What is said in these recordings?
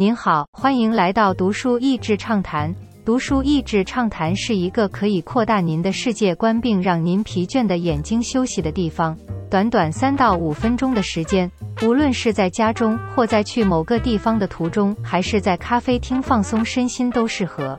您好，欢迎来到读书益智畅谈。读书益智畅谈是一个可以扩大您的世界观并让您疲倦的眼睛休息的地方。短短三到五分钟的时间，无论是在家中或在去某个地方的途中，还是在咖啡厅放松身心都适合。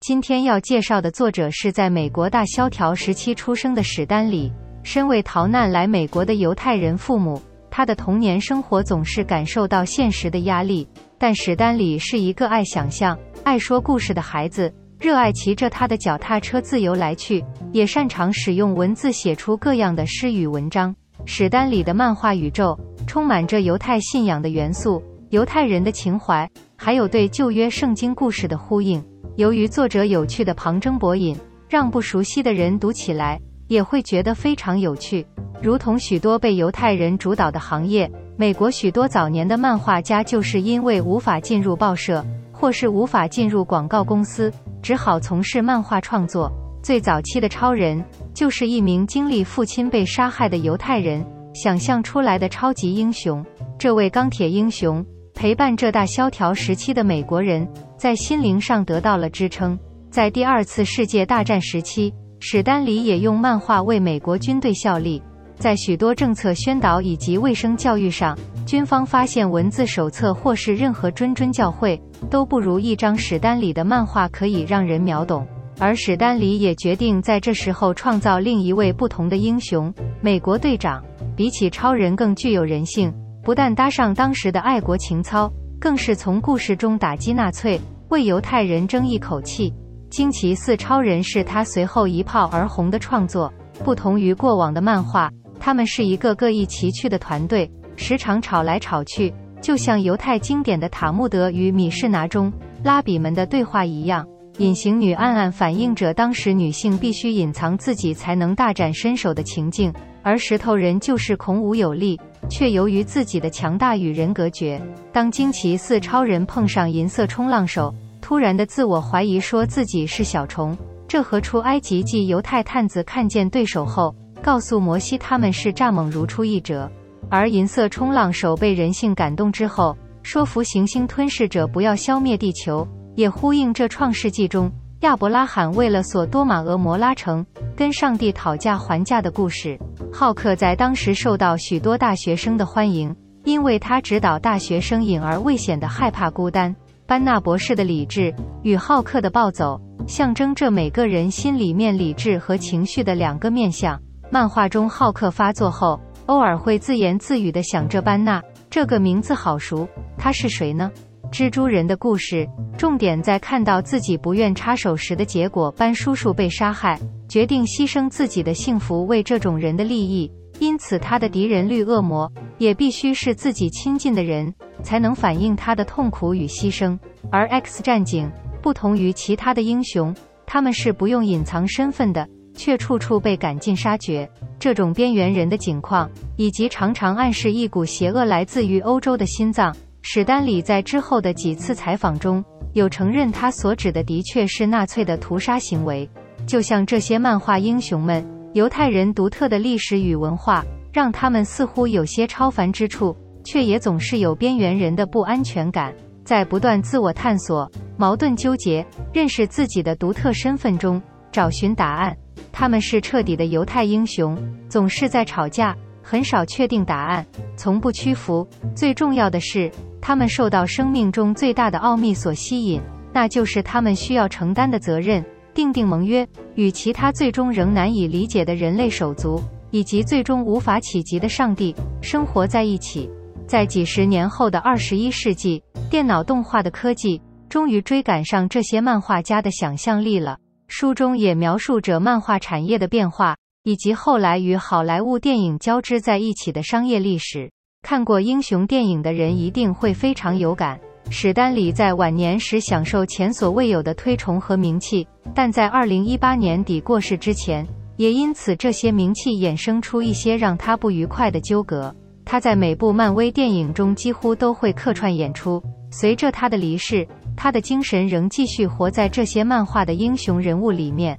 今天要介绍的作者是在美国大萧条时期出生的史丹里，身为逃难来美国的犹太人父母。他的童年生活总是感受到现实的压力，但史丹里是一个爱想象、爱说故事的孩子，热爱骑着他的脚踏车自由来去，也擅长使用文字写出各样的诗与文章。史丹里的漫画宇宙充满着犹太信仰的元素、犹太人的情怀，还有对旧约圣经故事的呼应。由于作者有趣的旁征博引，让不熟悉的人读起来也会觉得非常有趣。如同许多被犹太人主导的行业，美国许多早年的漫画家就是因为无法进入报社，或是无法进入广告公司，只好从事漫画创作。最早期的超人，就是一名经历父亲被杀害的犹太人想象出来的超级英雄。这位钢铁英雄陪伴这大萧条时期的美国人，在心灵上得到了支撑。在第二次世界大战时期，史丹利也用漫画为美国军队效力。在许多政策宣导以及卫生教育上，军方发现文字手册或是任何谆谆教诲都不如一张史丹里的漫画可以让人秒懂。而史丹里也决定在这时候创造另一位不同的英雄——美国队长。比起超人更具有人性，不但搭上当时的爱国情操，更是从故事中打击纳粹，为犹太人争一口气。惊奇四超人是他随后一炮而红的创作，不同于过往的漫画。他们是一个各异奇趣的团队，时常吵来吵去，就像犹太经典的《塔木德与米士拿》中拉比们的对话一样。隐形女暗暗反映着当时女性必须隐藏自己才能大展身手的情境，而石头人就是孔武有力，却由于自己的强大与人隔绝。当惊奇四超人碰上银色冲浪手，突然的自我怀疑说自己是小虫，这和出埃及记犹太探子看见对手后。告诉摩西他们是蚱蜢如出一辙，而银色冲浪手被人性感动之后，说服行星吞噬者不要消灭地球，也呼应这创世纪中亚伯拉罕为了索多玛俄摩拉城跟上帝讨价还价的故事。浩克在当时受到许多大学生的欢迎，因为他指导大学生隐而未显的害怕孤单。班纳博士的理智与浩克的暴走，象征着每个人心里面理智和情绪的两个面相。漫画中，浩克发作后，偶尔会自言自语地想着班纳这个名字好熟，他是谁呢？蜘蛛人的故事重点在看到自己不愿插手时的结果。班叔叔被杀害，决定牺牲自己的幸福为这种人的利益，因此他的敌人绿恶魔也必须是自己亲近的人，才能反映他的痛苦与牺牲。而 X 战警不同于其他的英雄，他们是不用隐藏身份的。却处处被赶尽杀绝，这种边缘人的境况，以及常常暗示一股邪恶来自于欧洲的心脏。史丹里在之后的几次采访中有承认，他所指的的确是纳粹的屠杀行为。就像这些漫画英雄们，犹太人独特的历史与文化，让他们似乎有些超凡之处，却也总是有边缘人的不安全感，在不断自我探索、矛盾纠结、认识自己的独特身份中找寻答案。他们是彻底的犹太英雄，总是在吵架，很少确定答案，从不屈服。最重要的是，他们受到生命中最大的奥秘所吸引，那就是他们需要承担的责任。订定盟约，与其他最终仍难以理解的人类手足，以及最终无法企及的上帝，生活在一起。在几十年后的二十一世纪，电脑动画的科技终于追赶上这些漫画家的想象力了。书中也描述着漫画产业的变化，以及后来与好莱坞电影交织在一起的商业历史。看过英雄电影的人一定会非常有感。史丹李在晚年时享受前所未有的推崇和名气，但在二零一八年底过世之前，也因此这些名气衍生出一些让他不愉快的纠葛。他在每部漫威电影中几乎都会客串演出。随着他的离世。他的精神仍继续活在这些漫画的英雄人物里面。